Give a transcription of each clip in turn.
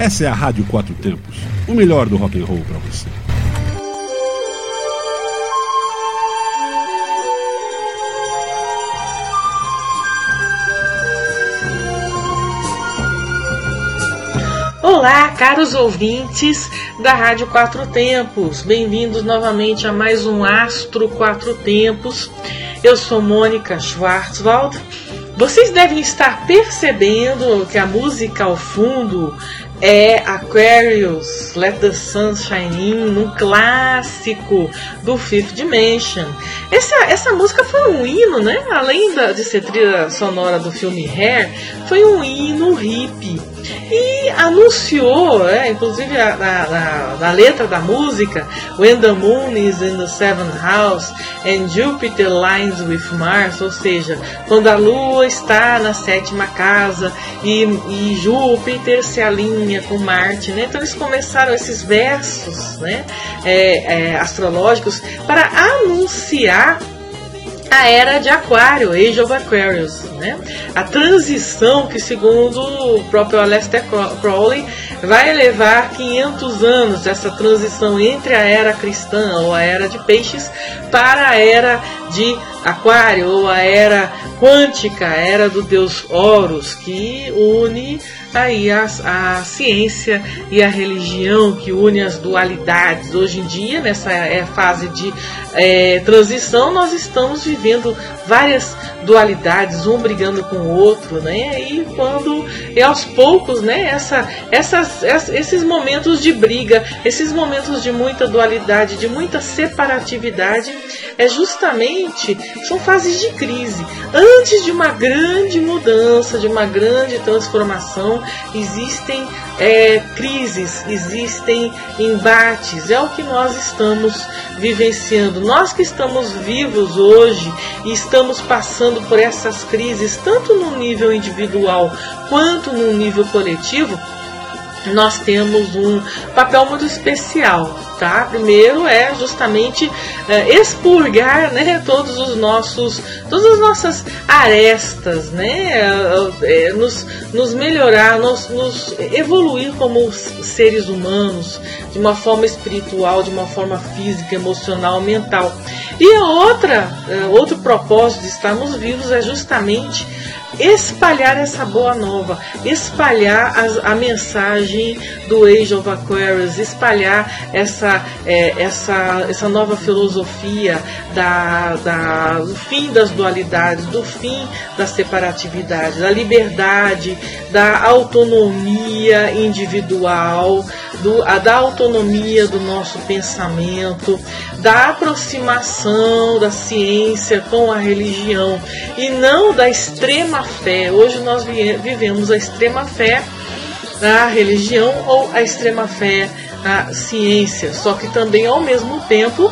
Essa é a Rádio Quatro Tempos, o melhor do rock and roll para você. Olá, caros ouvintes da Rádio Quatro Tempos. Bem-vindos novamente a mais um Astro Quatro Tempos. Eu sou Mônica Schwarzwald. Vocês devem estar percebendo que a música ao fundo é Aquarius, Let the Sun Shine In, um clássico do Fifth Dimension. Essa, essa música foi um hino, né? Além da, de ser trilha sonora do filme Hair, foi um hino hippie e anunciou, é, inclusive na, na, na, letra da música, When the Moon is in the Seventh House and Jupiter lines with Mars, ou seja, quando a Lua está na sétima casa e, e Júpiter se alinha com Marte, né? Então eles começaram esses versos, né, é, é, astrológicos para anunciar a era de Aquário, Age of Aquarius, né? A transição que, segundo o próprio Aleister Crowley, vai levar 500 anos essa transição entre a era cristã ou a era de peixes para a era de Aquário ou a era quântica, a era do deus Horus, que une aí a, a ciência e a religião, que une as dualidades. Hoje em dia, nessa é, fase de é, transição, nós estamos vivendo várias dualidades, um brigando com o outro, né? E quando e aos poucos, né? Essa, essas, esses momentos de briga, esses momentos de muita dualidade, de muita separatividade, é justamente são fases de crise. Antes de uma grande mudança, de uma grande transformação, existem é, crises, existem embates. É o que nós estamos vivenciando. Nós que estamos vivos hoje e estamos passando por essas crises, tanto no nível individual quanto no nível coletivo, nós temos um papel muito especial, tá? Primeiro é justamente é, expurgar, né, todos os nossos, todas as nossas arestas, né, é, nos, nos melhorar, nos, nos evoluir como seres humanos de uma forma espiritual, de uma forma física, emocional, mental. E outra, outro propósito de estarmos vivos é justamente espalhar essa boa nova, espalhar a, a mensagem do Age of Aquarius, espalhar essa, é, essa, essa nova filosofia da, da, do fim das dualidades, do fim da separatividade, da liberdade, da autonomia individual, do, a, da autonomia do nosso pensamento, da aproximação da ciência com a religião e não da extrema fé. Hoje nós vivemos a extrema fé na religião ou a extrema fé na ciência, só que também ao mesmo tempo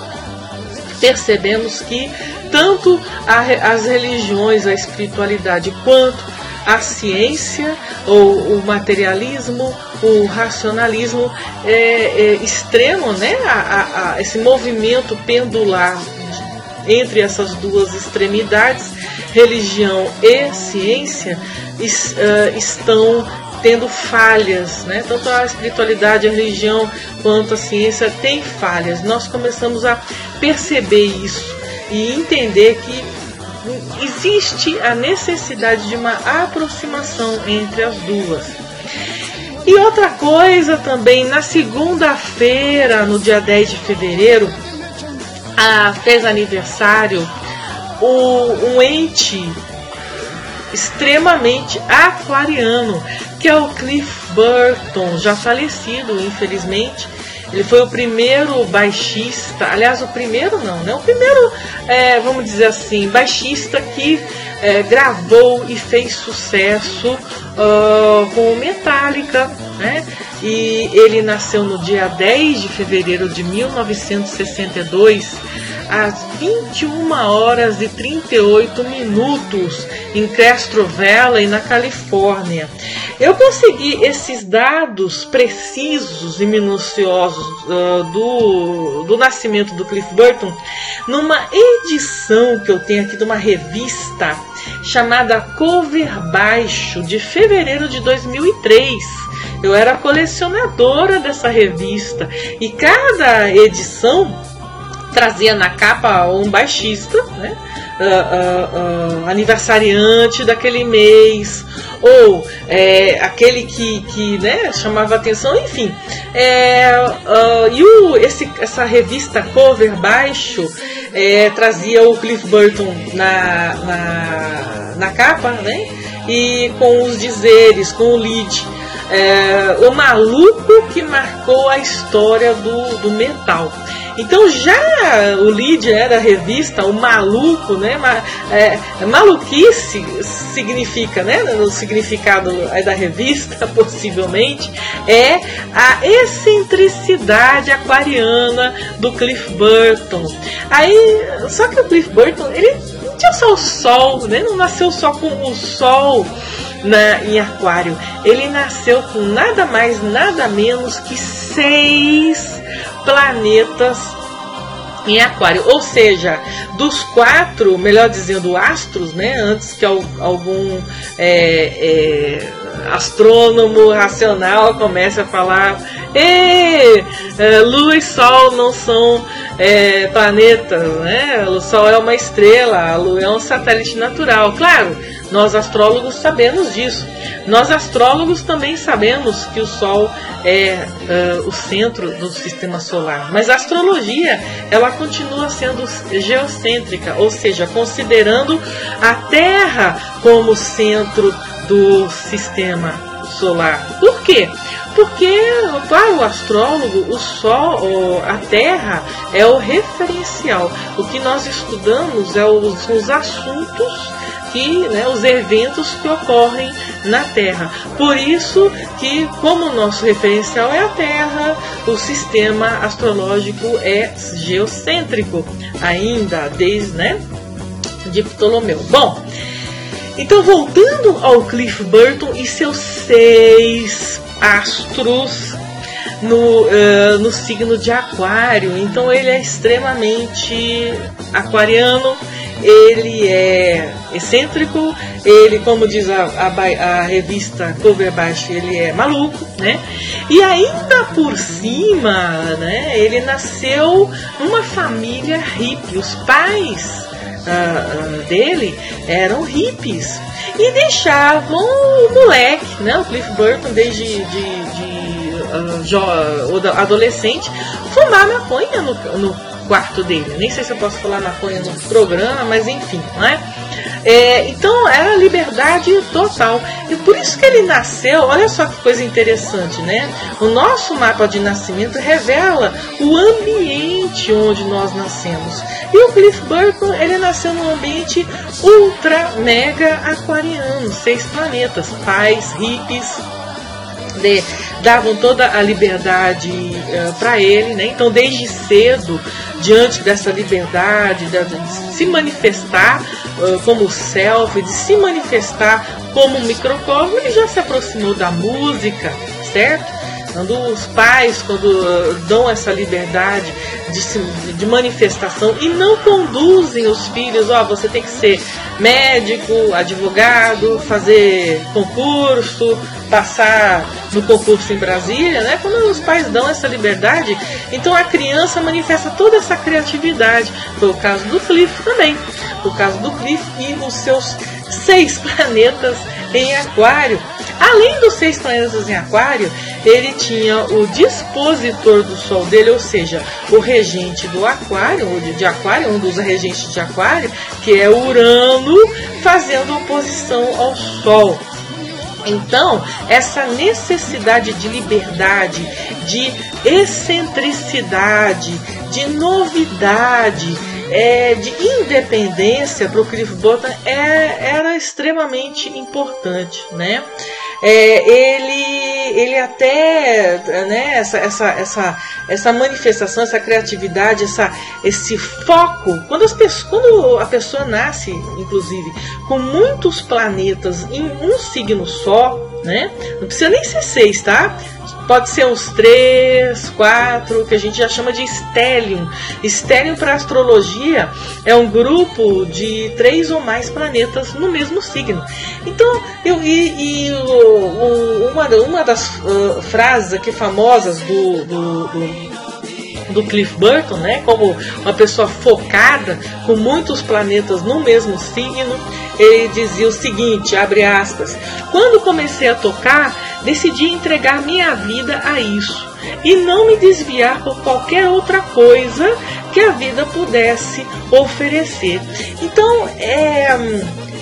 percebemos que tanto a, as religiões, a espiritualidade, quanto a ciência ou o materialismo, o racionalismo é, é extremo, né? A, a, a, esse movimento pendular entre essas duas extremidades, religião e ciência, uh, estão tendo falhas, né? Tanto a espiritualidade, a religião quanto a ciência tem falhas. Nós começamos a perceber isso e entender que existe a necessidade de uma aproximação entre as duas. E outra coisa também, na segunda-feira, no dia 10 de fevereiro, fez aniversário o, um ente extremamente aquariano, que é o Cliff Burton, já falecido, infelizmente. Ele foi o primeiro baixista, aliás, o primeiro não, né? O primeiro, é, vamos dizer assim, baixista que é, gravou e fez sucesso uh, com Metallica, né? E ele nasceu no dia 10 de fevereiro de 1962 às 21 horas e 38 minutos em Castro Valley, na Califórnia. Eu consegui esses dados precisos e minuciosos uh, do, do nascimento do Cliff Burton numa edição que eu tenho aqui de uma revista chamada Cover Baixo, de fevereiro de 2003 Eu era colecionadora dessa revista e cada edição trazia na capa um baixista, né? Uh, uh, uh, aniversariante daquele mês, ou é, aquele que, que né, chamava atenção, enfim. É, e o, esse, essa revista cover baixo é, trazia o Cliff Burton na, na, na capa, né? E com os dizeres, com o lead. É, o maluco que marcou a história do, do metal. Então já o lead é da revista, o maluco, né? É, maluquice significa, né? No significado da revista, possivelmente, é a excentricidade aquariana do Cliff Burton. Aí, só que o Cliff Burton, ele não tinha só o sol, né? Não nasceu só com o sol na, em aquário. Ele nasceu com nada mais, nada menos que seis planetas em aquário. Ou seja, dos quatro, melhor dizendo, astros, né? Antes que algum é, é, astrônomo racional comece a falar: é, Lua e Sol não são é, planetas, né? O Sol é uma estrela, a Lua é um satélite natural. Claro, nós astrólogos sabemos disso. Nós astrólogos também sabemos que o Sol é uh, o centro do sistema solar. Mas a astrologia ela continua sendo geocêntrica, ou seja, considerando a Terra como centro do sistema solar. Por quê? Porque para o astrólogo o Sol, a Terra é o referencial. O que nós estudamos é os, os assuntos que né, os eventos que ocorrem na Terra. Por isso que, como o nosso referencial é a Terra, o sistema astrológico é geocêntrico, ainda desde né, de Ptolomeu. Bom, então voltando ao Cliff Burton e seus seis astros no, uh, no signo de Aquário. Então ele é extremamente aquariano ele é excêntrico, ele, como diz a, a, a revista Cover Baixo, ele é maluco, né? E ainda por cima, né, ele nasceu numa família hippie. Os pais uh, uh, dele eram hippies e deixavam o moleque, né, o Cliff Burton, desde de, de, uh, adolescente, fumar maconha no, no quarto dele. Nem sei se eu posso falar maconha no programa, mas enfim, não é? É, então era liberdade total. E por isso que ele nasceu, olha só que coisa interessante, né? O nosso mapa de nascimento revela o ambiente onde nós nascemos. E o Cliff Burton, ele nasceu num ambiente ultra mega aquariano, seis planetas, pais, hippies, davam toda a liberdade uh, eh, para ele, né? Então desde cedo diante dessa liberdade de, de se manifestar uh, como self, de se manifestar como um microcosmo, ele já se aproximou da música, certo? Quando os pais, quando uh, dão essa liberdade de, de manifestação e não conduzem os filhos, ó, oh, você tem que ser médico, advogado, fazer concurso, passar no concurso em Brasília, né? Quando os pais dão essa liberdade, então a criança manifesta toda essa criatividade. Foi o caso do Cliff também. O caso do Cliff e os seus seis planetas em aquário. Além dos seis planetas em aquário, ele tinha o dispositor do Sol dele, ou seja, o regente do aquário, ou de, de aquário, um dos regentes de aquário, que é Urano, fazendo oposição ao Sol. Então, essa necessidade de liberdade, de excentricidade, de novidade, é, de independência para o Cliff Burton é, era extremamente importante, né? É, ele, ele até, né, essa, essa, essa, essa manifestação, essa criatividade, essa, esse foco, quando, as pessoas, quando a pessoa nasce, inclusive, com muitos planetas em um signo só, né? Não precisa nem ser seis, tá? Pode ser uns três, quatro, que a gente já chama de stellium. Stellium para astrologia é um grupo de três ou mais planetas no mesmo signo. Então, eu, e, e o, o, uma, uma das uh, frases aqui famosas do, do, do do Cliff Burton, né, como uma pessoa focada com muitos planetas no mesmo signo, ele dizia o seguinte, abre aspas: "Quando comecei a tocar, decidi entregar minha vida a isso e não me desviar por qualquer outra coisa que a vida pudesse oferecer". Então, é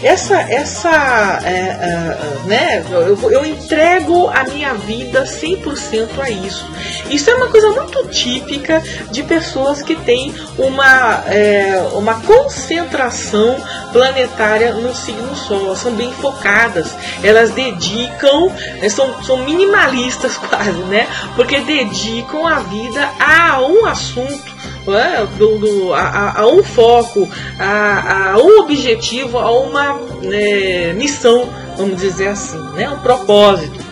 essa essa é, é, né eu, eu entrego a minha vida 100% a isso. Isso é uma coisa muito típica de pessoas que têm uma é, uma concentração planetária no signo sol. São bem focadas elas dedicam né, são, são minimalistas quase né porque dedicam a vida a um assunto é? do, do, a, a, um foco, a, a, um objetivo, a uma né, missão, vamos dizer assim, né, um propósito.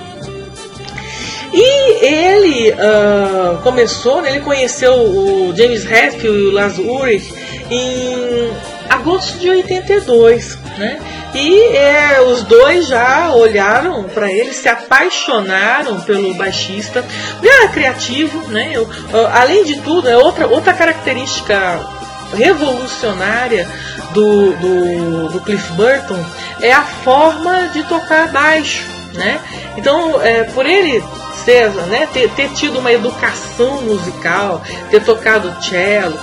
E ele uh, começou, né, ele conheceu o James Hetfield e o Lars Ulrich em agosto de 82, né? E é, os dois já olharam para ele, se apaixonaram pelo baixista. Ele era criativo, né? Eu, além de tudo, é outra, outra característica revolucionária do, do, do, Cliff Burton é a forma de tocar baixo, né? Então, é, por ele ser, né, ter, ter tido uma educação musical, ter tocado cello,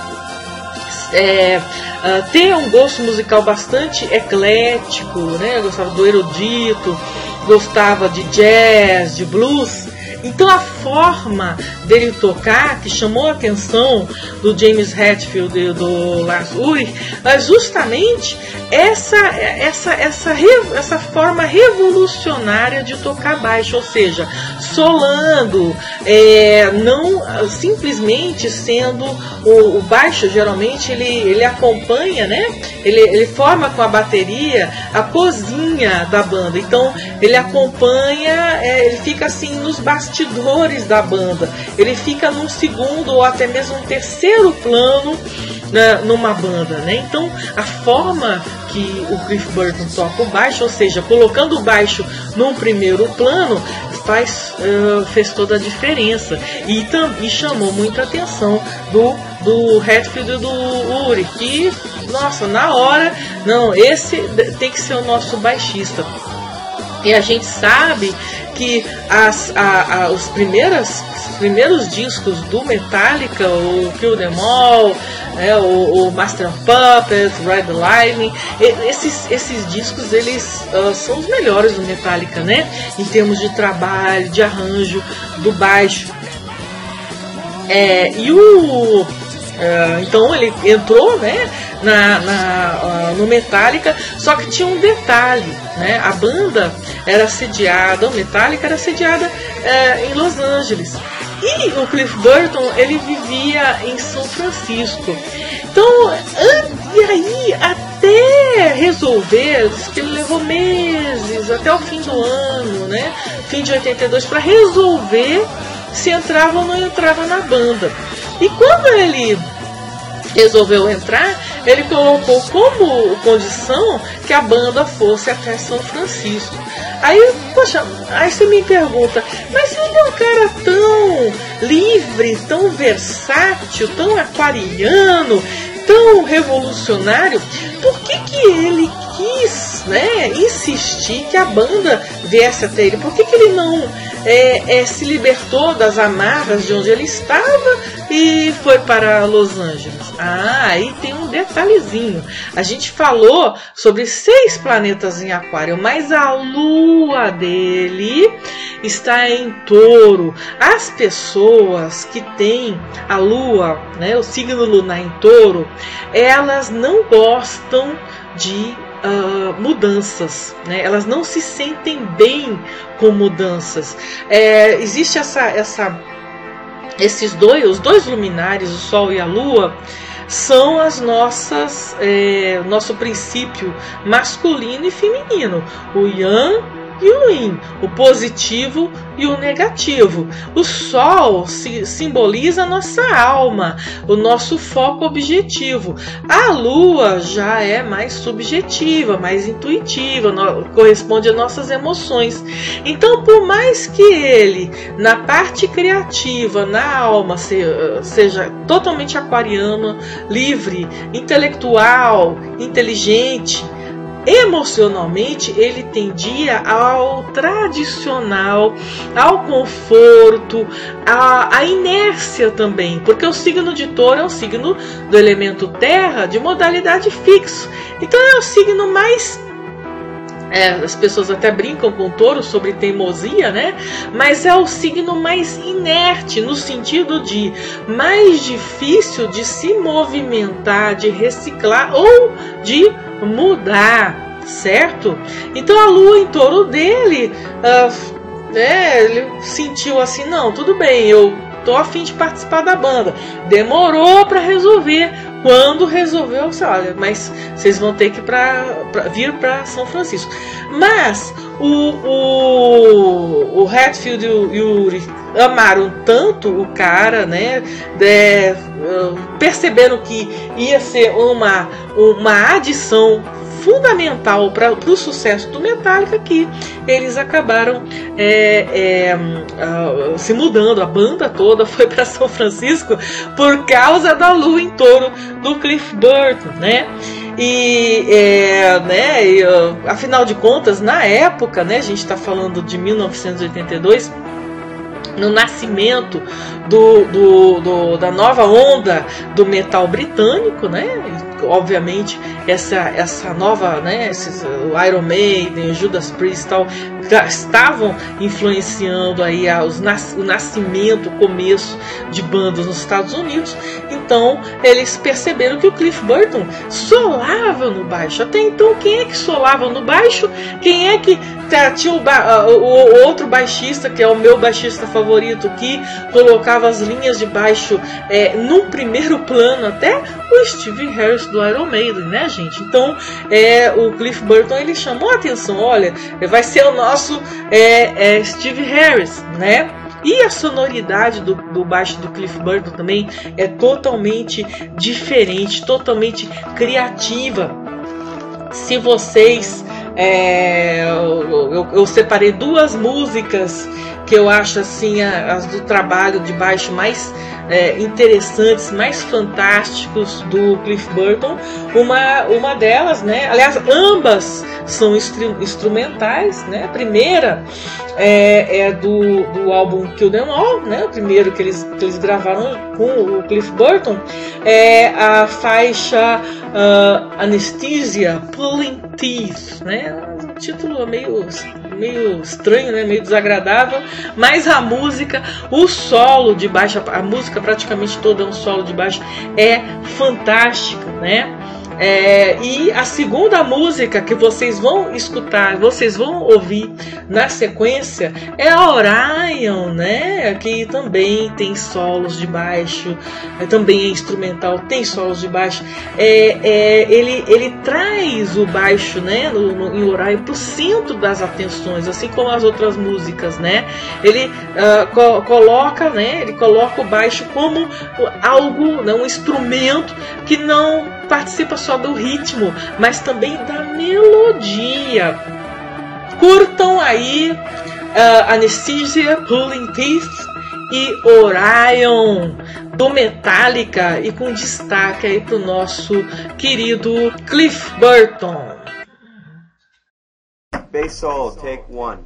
é, uh, ter um gosto musical bastante eclético, né? Gostava do erudito, gostava de jazz, de blues. Então a forma dele tocar, que chamou a atenção do James Hetfield e do Lars Ulrich, é justamente essa, essa, essa, essa forma revolucionária de tocar baixo, ou seja, solando, é, não simplesmente sendo o, o, baixo, geralmente ele, ele acompanha, né? Ele, ele forma com a bateria a cozinha da banda, então ele acompanha, é, ele fica assim nos bastidores da banda, ele fica num segundo ou até mesmo um terceiro plano né, numa banda, né? Então a forma que o Cliff Burton toca o baixo, ou seja, colocando o baixo num primeiro plano, faz, uh, fez toda a diferença e, tam, e chamou muita atenção do, do Hatfield e do Uri, que, nossa, na hora, não, esse tem que ser o nosso baixista. E a gente sabe que as, a, a, os, primeiras, os primeiros discos do Metallica, o Kill Them All, é, o, o, Master of Puppets, the Lightning, esses, esses discos eles uh, são os melhores do Metallica, né? Em termos de trabalho, de arranjo, do baixo. É, e o Uh, então ele entrou né, na, na no Metallica, só que tinha um detalhe, né? A banda era sediada, o Metallica era sediada uh, em Los Angeles. E o Cliff Burton ele vivia em São Francisco. Então, e aí até resolver, que ele levou meses, até o fim do ano, né? Fim de 82, para resolver se entrava ou não entrava na banda. E quando ele resolveu entrar, ele colocou como condição que a banda fosse até São Francisco. Aí, poxa, aí você me pergunta, mas ele é um cara tão livre, tão versátil, tão aquariano, tão revolucionário, por que, que ele quis né, insistir que a banda viesse até ele? Por que, que ele não é, é, se libertou das amarras de onde ele estava e foi para Los Angeles? Ah, aí tem um detalhezinho. A gente falou sobre seis planetas em Aquário, mas a lua dele está em Touro. As pessoas que têm a lua, né, o signo lunar em Touro, elas não gostam de uh, mudanças, né? elas não se sentem bem com mudanças. É, existe essa, essa, esses dois, os dois luminares, o Sol e a Lua, são as nossas, é, nosso princípio masculino e feminino, o Yang e o o positivo e o negativo. O sol se, simboliza a nossa alma, o nosso foco objetivo. A lua já é mais subjetiva, mais intuitiva, corresponde às nossas emoções. Então, por mais que ele, na parte criativa, na alma, se, seja totalmente aquariano, livre, intelectual, inteligente, emocionalmente ele tendia ao tradicional, ao conforto, à, à, inércia também, porque o signo de touro é um signo do elemento terra de modalidade fixo. Então é o signo mais é, as pessoas até brincam com o touro sobre teimosia, né? Mas é o signo mais inerte, no sentido de mais difícil de se movimentar, de reciclar ou de mudar, certo? Então a lua em touro dele, uh, né, ele sentiu assim: não, tudo bem, eu tô afim de participar da banda. Demorou para resolver quando resolveu, você olha, mas vocês vão ter que pra, pra vir para São Francisco. Mas o, o, o Hatfield e o Yuri amaram tanto o cara, né? Perceberam que ia ser uma, uma adição fundamental para o sucesso do Metallica que eles acabaram é, é, uh, se mudando, a banda toda foi para São Francisco por causa da lua em touro do Cliff Burton, né? E, é, né, e, afinal de contas, na época, né, a gente está falando de 1982, no nascimento do, do, do, da nova onda do metal britânico, né? Obviamente essa essa nova né esses, o Iron Maiden o Judas Priest tal estavam influenciando aí os, o nascimento o começo de bandas nos Estados Unidos. Então eles perceberam que o Cliff Burton solava no baixo. Até então quem é que solava no baixo? Quem é que tinha o, o, outro baixista que é o meu baixista favorito que colocava as linhas de baixo é, no primeiro plano até? O Steve Harris do Iron Maiden, né, gente? Então, é, o Cliff Burton ele chamou a atenção, olha, vai ser o nosso é, é, Steve Harris, né? E a sonoridade do, do, baixo do Cliff Burton também é totalmente diferente, totalmente criativa. Se vocês. É, eu, eu, eu, separei duas músicas que eu acho assim as do trabalho de baixo mais é, interessantes, mais fantásticos do Cliff Burton. Uma, uma delas, né? Aliás, ambas são instru instrumentais, né? A primeira é, é, do, do álbum Kill Them All, né? O primeiro que eles, que eles gravaram com o Cliff Burton é a faixa uh, Anesthesia Pulling Teeth, né? Um título meio meio estranho, né? Meio desagradável, mas a música, o solo de baixo, a música praticamente toda é um solo de baixo, é fantástica, né? É, e a segunda música que vocês vão escutar, vocês vão ouvir na sequência é a Orion, né? Que também tem solos de baixo, é, também é instrumental, tem solos de baixo. É, é ele, ele traz o baixo, né? No, no, em Orion para o centro das atenções, assim como as outras músicas, né? Ele uh, co coloca, né? Ele coloca o baixo como algo, né, um instrumento que não participa só do ritmo, mas também da melodia. Curtam aí uh, Anesthesia, Pulling Teeth e Orion do Metallica e com destaque aí pro nosso querido Cliff Burton. Bass take one.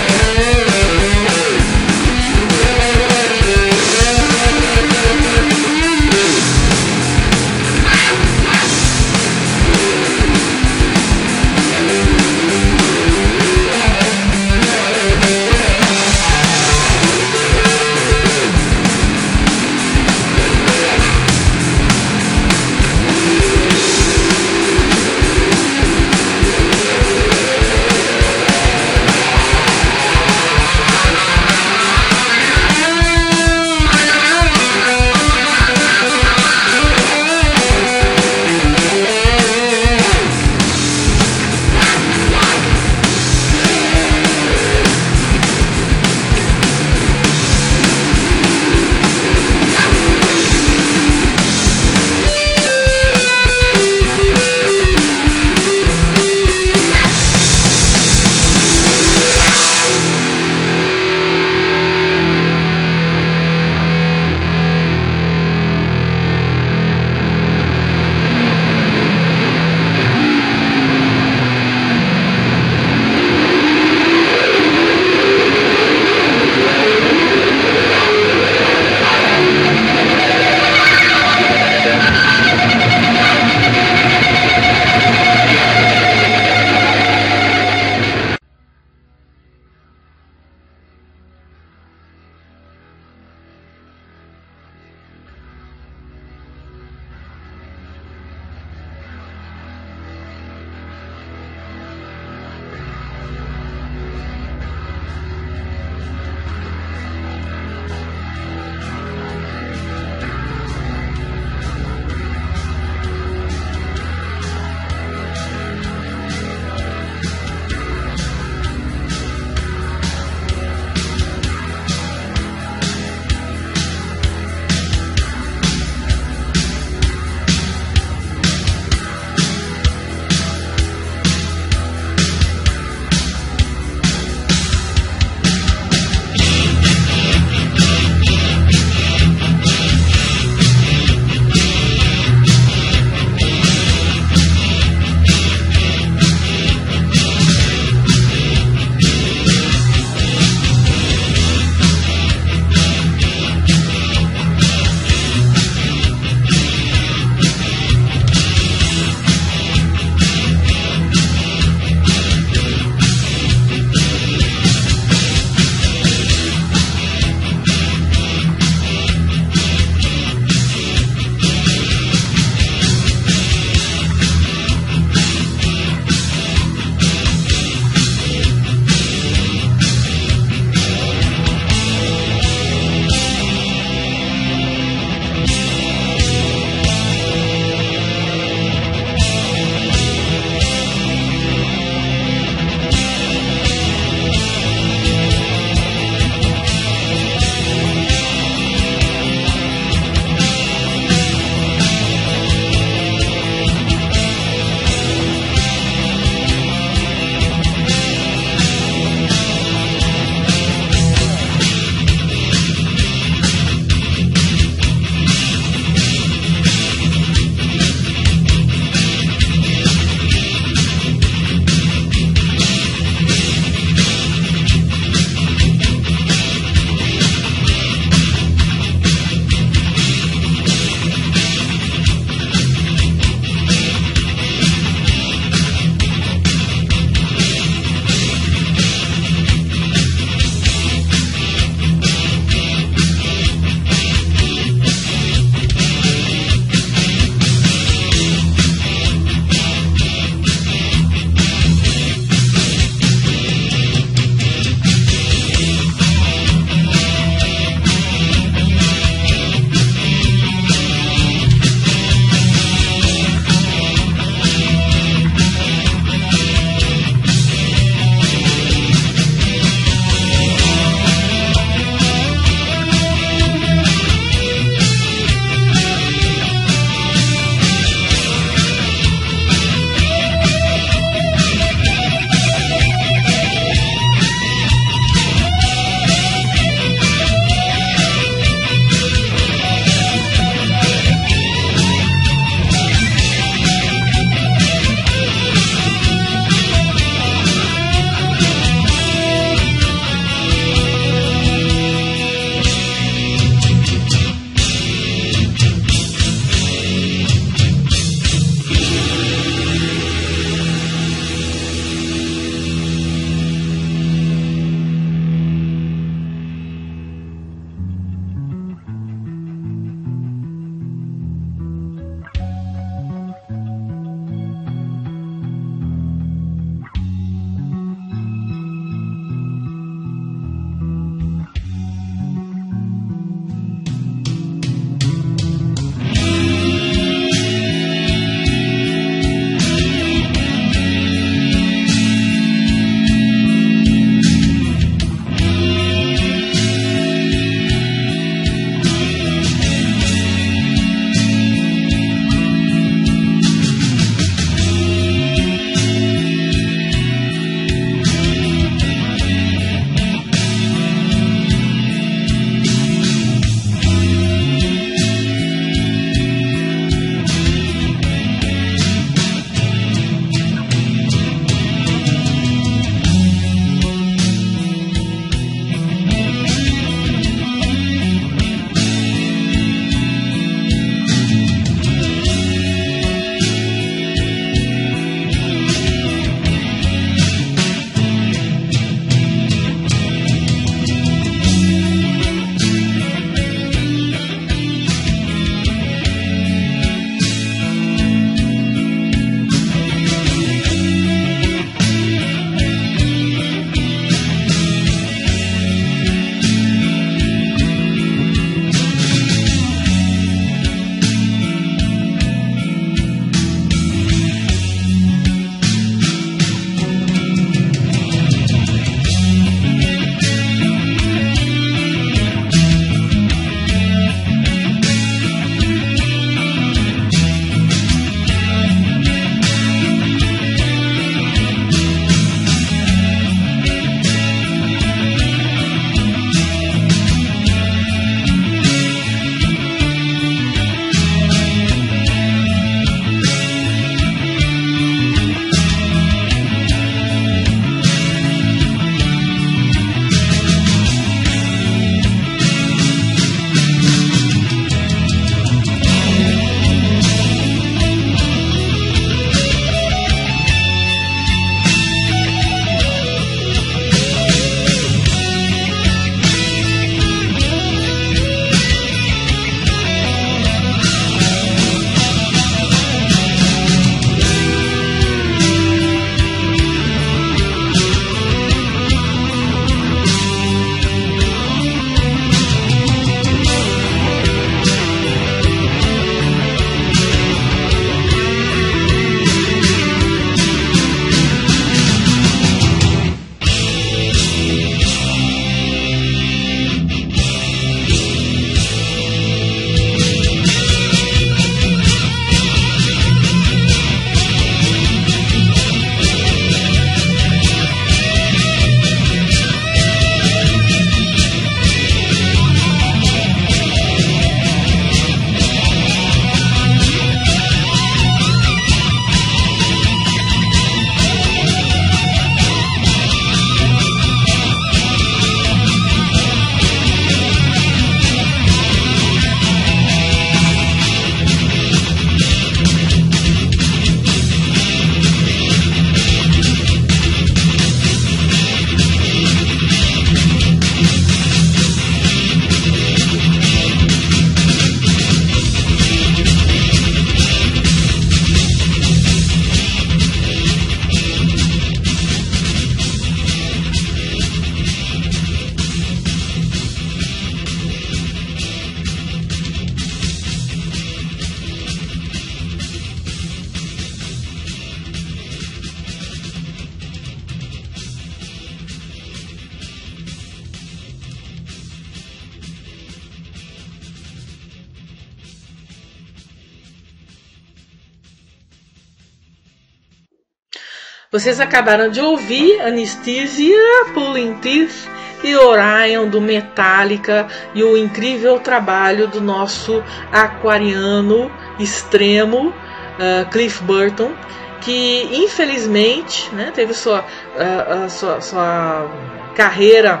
Vocês acabaram de ouvir Anesthesia, Pulling Teeth e Orion do Metallica e o incrível trabalho do nosso aquariano extremo uh, Cliff Burton, que infelizmente né, teve sua, uh, sua, sua carreira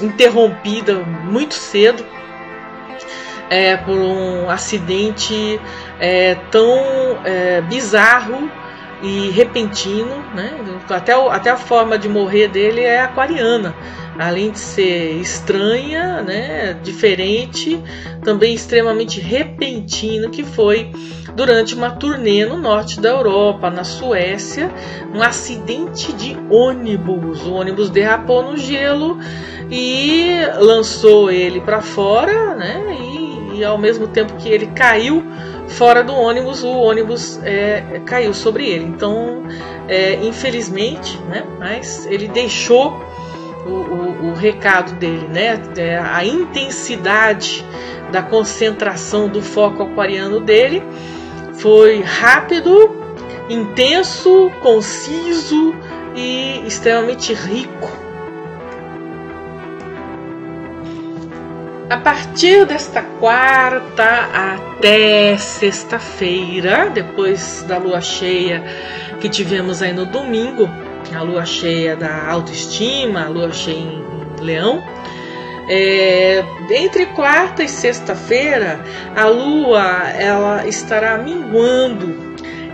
interrompida muito cedo é, por um acidente é, tão é, bizarro e repentino, né? até, o, até a forma de morrer dele é aquariana além de ser estranha, né, diferente, também extremamente repentina, que foi durante uma turnê no norte da Europa, na Suécia, um acidente de ônibus. O ônibus derrapou no gelo e lançou ele para fora, né, e, e, ao mesmo tempo que ele caiu fora do ônibus, o ônibus é, caiu sobre ele. Então, é, infelizmente, né, mas ele deixou o, o, o recado dele, né? É, a intensidade da concentração do foco aquariano dele foi rápido, intenso, conciso e extremamente rico. A partir desta quarta até sexta-feira, depois da lua cheia que tivemos aí no domingo, a lua cheia da autoestima, a lua cheia em leão. É, entre quarta e sexta-feira, a lua ela estará minguando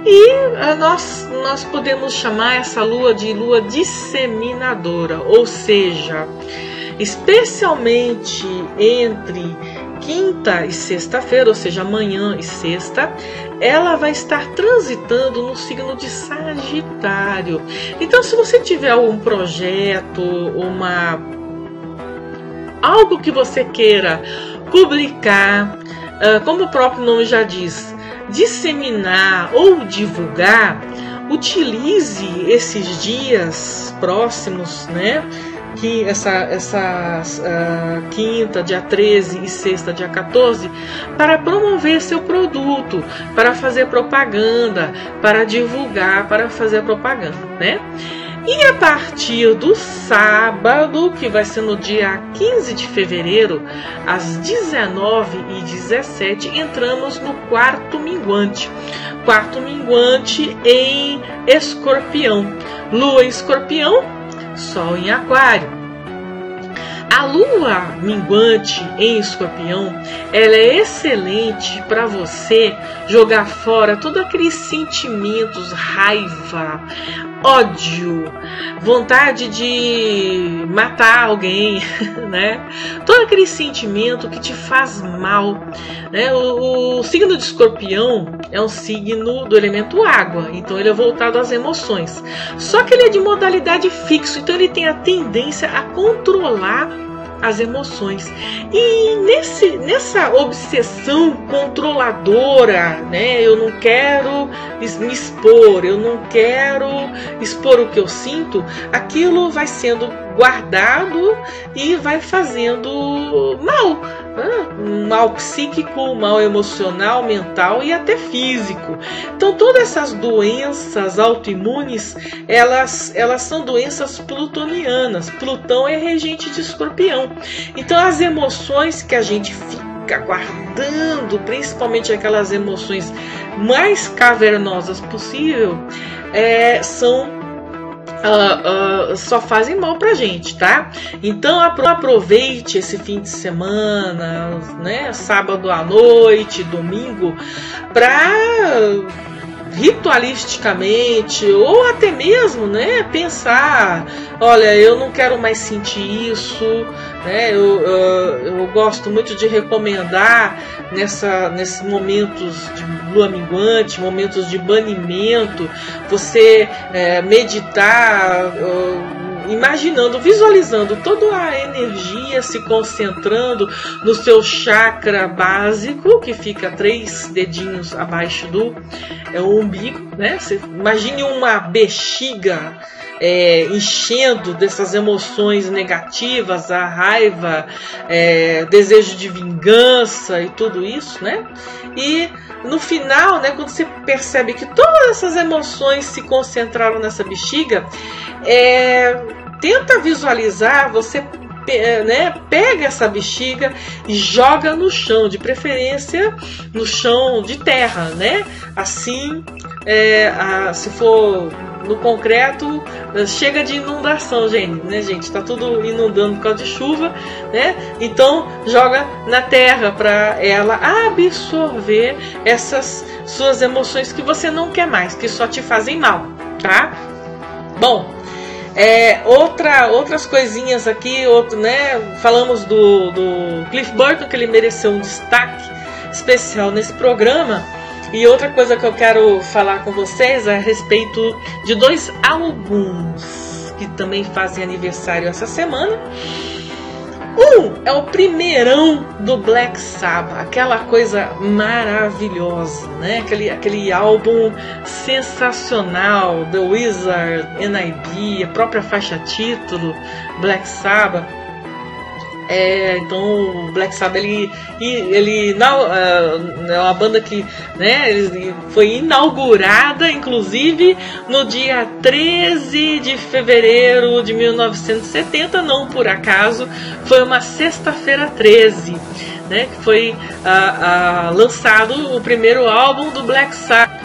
e ah, nós, nós podemos chamar essa lua de lua disseminadora, ou seja, especialmente entre quinta e sexta-feira, ou seja, amanhã e sexta, ela vai estar transitando no signo de Sagitário. Então, se você tiver algum projeto, uma algo que você queira publicar, ah, como o próprio nome já diz, disseminar ou divulgar, utilize esses dias próximos, né? Que essa, essa uh, quinta, dia 13 e sexta, dia 14, para promover seu produto, para fazer propaganda, para divulgar, para fazer propaganda, né? E a partir do sábado, que vai ser no dia 15 de fevereiro, às 19 e 17, entramos no quarto minguante. Quarto minguante em escorpião. Lua escorpião, Sol em Aquário. A lua minguante em escorpião, ela é excelente para você jogar fora todos aqueles sentimentos, raiva, ódio, vontade de matar alguém, né? Todo aquele sentimento que te faz mal, né? O, o signo de Escorpião é um signo do elemento água, então ele é voltado às emoções. Só que ele é de modalidade fixo, então ele tem a tendência a controlar as emoções. E nesse, nessa obsessão controladora, né? Eu não quero me expor, eu não quero expor o que eu sinto, aquilo vai sendo guardado e vai fazendo mal, né? mal psíquico, mal emocional, mental e até físico. Então todas essas doenças autoimunes, elas, elas são doenças plutonianas. Plutão é regente de escorpião. Então as emoções que a gente fica guardando, principalmente aquelas emoções mais cavernosas possível, é, são Uh, só fazem mal pra gente, tá? Então aproveite esse fim de semana, né? Sábado à noite, domingo, pra ritualisticamente ou até mesmo, né, pensar, olha, eu não quero mais sentir isso, né? Eu, eu, eu gosto muito de recomendar nessa, nesses momentos de lua minguante, momentos de banimento, você é, meditar. Uh, imaginando, visualizando toda a energia se concentrando no seu chakra básico, que fica três dedinhos abaixo do é, umbigo, né? Você imagine uma bexiga é, enchendo dessas emoções negativas, a raiva, é, desejo de vingança e tudo isso, né? E no final, né, quando você percebe que todas essas emoções se concentraram nessa bexiga, é, tenta visualizar você né, pega essa bexiga e joga no chão, de preferência no chão de terra, né? Assim, é, a, se for no concreto, chega de inundação, gente, né, gente? Tá tudo inundando por causa de chuva, né? Então joga na terra para ela absorver essas suas emoções que você não quer mais, que só te fazem mal, tá? Bom, é, outra, outras coisinhas aqui, outro, né? Falamos do, do Cliff Burton, que ele mereceu um destaque especial nesse programa. E outra coisa que eu quero falar com vocês é a respeito de dois álbuns que também fazem aniversário essa semana. Um é o primeirão do Black Sabbath, aquela coisa maravilhosa, né? Aquele, aquele álbum sensacional, The Wizard, NIB, a própria faixa título, Black Sabbath. É, então o Black Sabbath ele, ele não, é uma banda que né, foi inaugurada inclusive no dia 13 de fevereiro de 1970, não por acaso, foi uma sexta-feira 13, né, que foi a, lançado o primeiro álbum do Black Sabbath.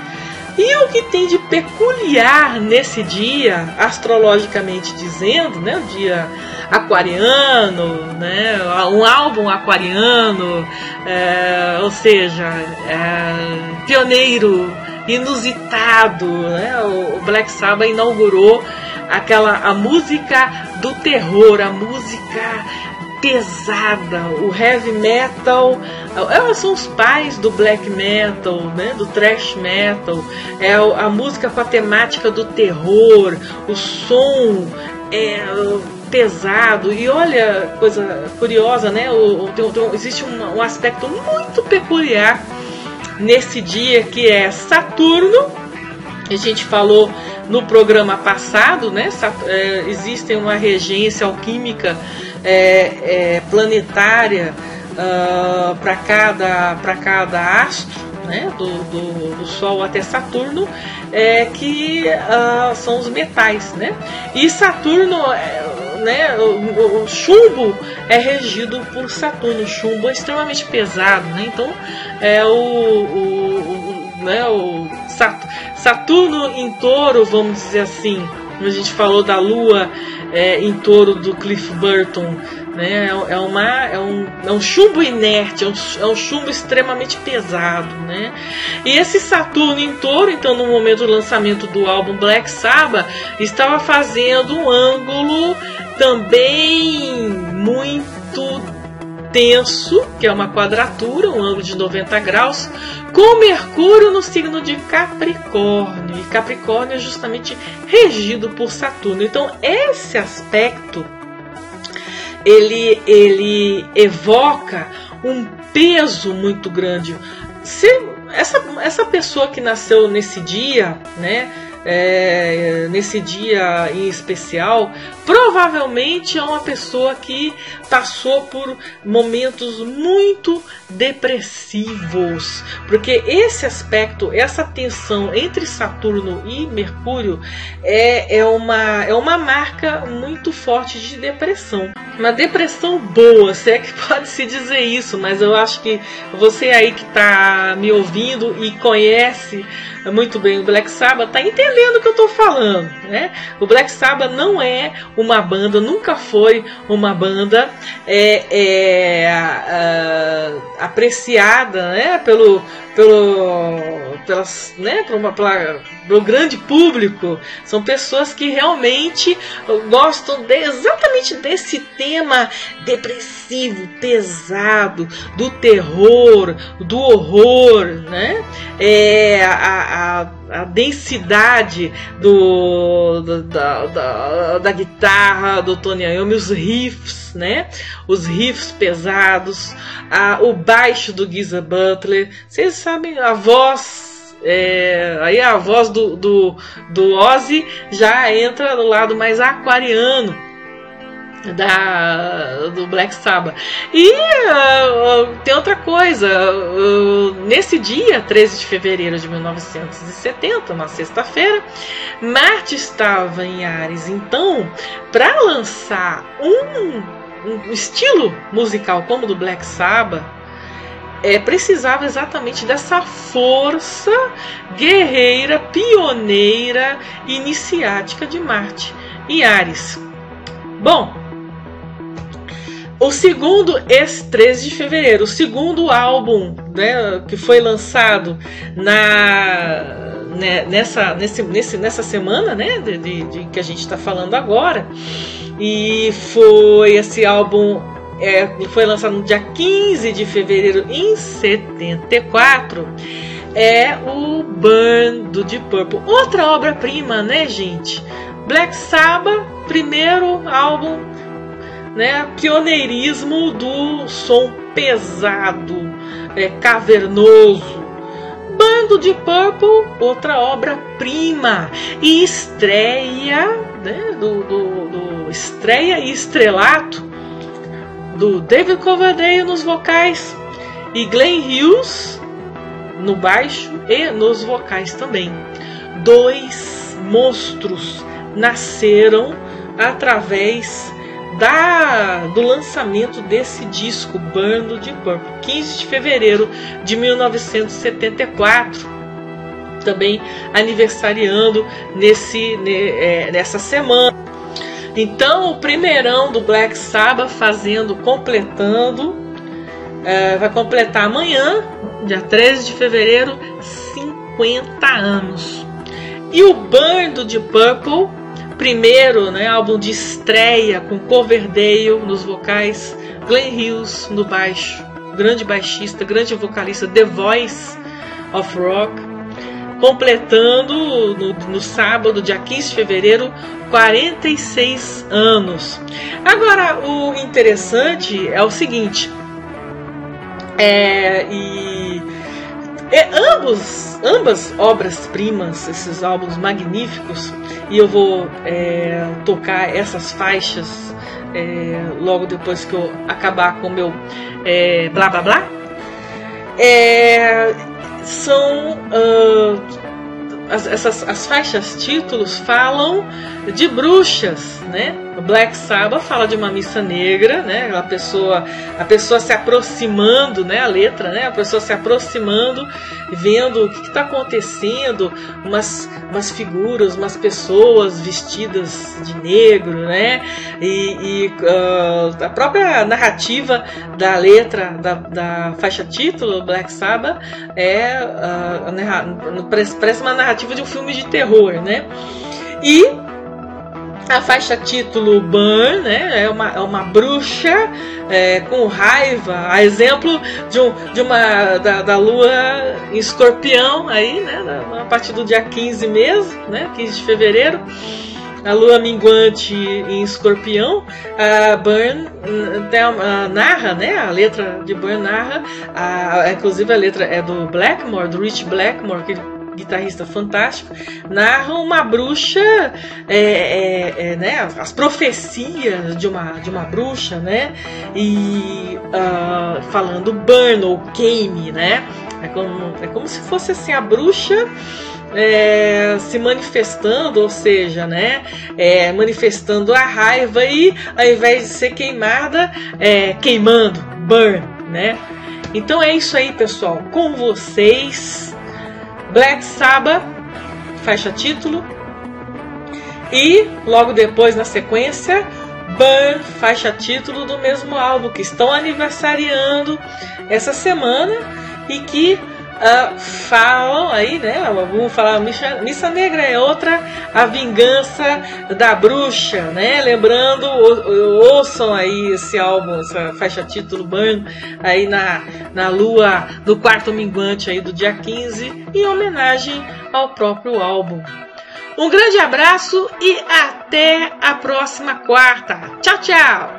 E o que tem de peculiar nesse dia, astrologicamente dizendo, né, o dia aquariano, né? um álbum aquariano, é, ou seja, é, pioneiro, inusitado. Né? O Black Sabbath inaugurou aquela a música do terror, a música pesada, o heavy metal, elas são os pais do black metal, né, do thrash metal, é a música com a temática do terror, o som é pesado. E olha, coisa curiosa, né? O, o, tem, tem, existe um, um aspecto muito peculiar nesse dia que é Saturno. A gente falou no programa passado, né? É, existe uma regência alquímica é, é, planetária uh, para cada, cada astro, né? Do, do, do, Sol até Saturno, é, que uh, são os metais, né? E Saturno é, né, o, o, chumbo é regido por Saturno. O chumbo é extremamente pesado, né? Então é o, o, o né, o Saturno em touro, vamos dizer assim. A gente falou da Lua é, em touro do Cliff Burton né? É, é, uma, é, um, é um chumbo inerte, é um, é um chumbo extremamente pesado. Né? E esse Saturno em touro, então, no momento do lançamento do álbum Black Sabbath, estava fazendo um ângulo também muito tenso, que é uma quadratura, um ângulo de 90 graus, com Mercúrio no signo de Capricórnio. E Capricórnio é justamente regido por Saturno. Então, esse aspecto ele, ele evoca um peso muito grande. Se essa, essa pessoa que nasceu nesse dia, né, é, nesse dia em especial, provavelmente é uma pessoa que passou por momentos muito depressivos, porque esse aspecto, essa tensão entre Saturno e Mercúrio é, é, uma, é uma marca muito forte de depressão. Uma depressão boa, se é que pode se dizer isso, mas eu acho que você aí que está me ouvindo e conhece muito bem o Black Sabbath está entendendo o que eu estou falando, né? O Black Sabbath não é uma banda, nunca foi uma banda é, é, uh, apreciada né, pelo, pelo, pelas, né, uma, pela, pelo grande público. São pessoas que realmente gostam de, exatamente desse tema depressivo, pesado, do terror, do horror. Né? É, a, a a densidade do, do da, da, da, guitarra do Tony Iommi, os riffs, né? Os riffs pesados, a, o baixo do Giza Butler. Vocês sabem a voz é, aí a voz do, do, do Ozzy já entra no lado mais aquariano da, do Black Sabbath. E uh, tem outra coisa, uh, nesse dia, 13 de fevereiro de 1970, uma sexta-feira, Marte estava em Ares. Então, para lançar um, um, estilo musical como o do Black Sabbath, é, precisava exatamente dessa força guerreira, pioneira, iniciática de Marte e Ares. Bom, o segundo, esse 13 de fevereiro, o segundo álbum né, que foi lançado na, né, nessa, nesse, nesse, nessa semana né, de, de, de que a gente está falando agora. E foi esse álbum é, foi lançado no dia 15 de fevereiro em 74 é o Burn do Deep Purple. Outra obra-prima, né, gente? Black Sabbath, primeiro álbum né, pioneirismo do som pesado, é, cavernoso. Bando de Purple, outra obra-prima, e estreia, né, do, do, do, estreia e estrelato do David Coverdale nos vocais e Glenn Hughes no baixo e nos vocais também. Dois monstros nasceram através da, do lançamento desse disco Bando de Purple, 15 de fevereiro de 1974. Também aniversariando nesse, é, nessa semana. Então, o primeirão do Black Sabbath fazendo, completando, é, vai completar amanhã, dia 13 de fevereiro, 50 anos. E o Burn do Deep Purple primeiro né, álbum de estreia com Coverdale nos vocais, Glenn Hughes no baixo, grande baixista, grande vocalista, The Voice of Rock, completando no, no sábado, dia 15 de fevereiro, 46 anos. Agora, o interessante é o seguinte, é, e é, ambos, ambas obras-primas, esses álbuns magníficos, e eu vou é, tocar essas faixas é, logo depois que eu acabar com o meu é, blá blá blá. É, são uh, as, essas as faixas títulos falam de bruxas, né? O Black Sabbath fala de uma missa negra, né? A pessoa, a pessoa se aproximando, né? A letra, né? A pessoa se aproximando, vendo o que está acontecendo, umas, umas figuras, umas pessoas vestidas de negro, né? E, e uh, a própria narrativa da letra da, da faixa título Black Sabbath é uh, parece uma narrativa de um filme de terror, né? E a faixa título Burn né, é, uma, é uma bruxa é, com raiva, a exemplo de, um, de uma da, da lua em escorpião, aí, né, a partir do dia 15 mesmo, né, 15 de fevereiro. A lua minguante em escorpião, a Burn uh, narra, né? A letra de Burn narra, a, inclusive a letra é do Blackmore, do Rich Blackmore, que guitarrista fantástico, narram uma bruxa, é, é, é, né, as profecias de uma, de uma bruxa, né, e uh, falando burn ou queime, né, é como, é como se fosse assim a bruxa é, se manifestando, ou seja, né, é, manifestando a raiva e ao invés de ser queimada, é, queimando, burn, né? Então é isso aí, pessoal. Com vocês, Black Sabbath, faixa título. E logo depois, na sequência, Burn, faixa título do mesmo álbum, que estão aniversariando essa semana e que uh, falam aí, né? Vamos falar, Missa, Missa Negra é outra, a vingança da bruxa, né? Lembrando, ouçam aí esse álbum, essa faixa título Banho, aí na, na lua do quarto minguante aí do dia 15, em homenagem ao próprio álbum. Um grande abraço e até a próxima quarta. Tchau, tchau!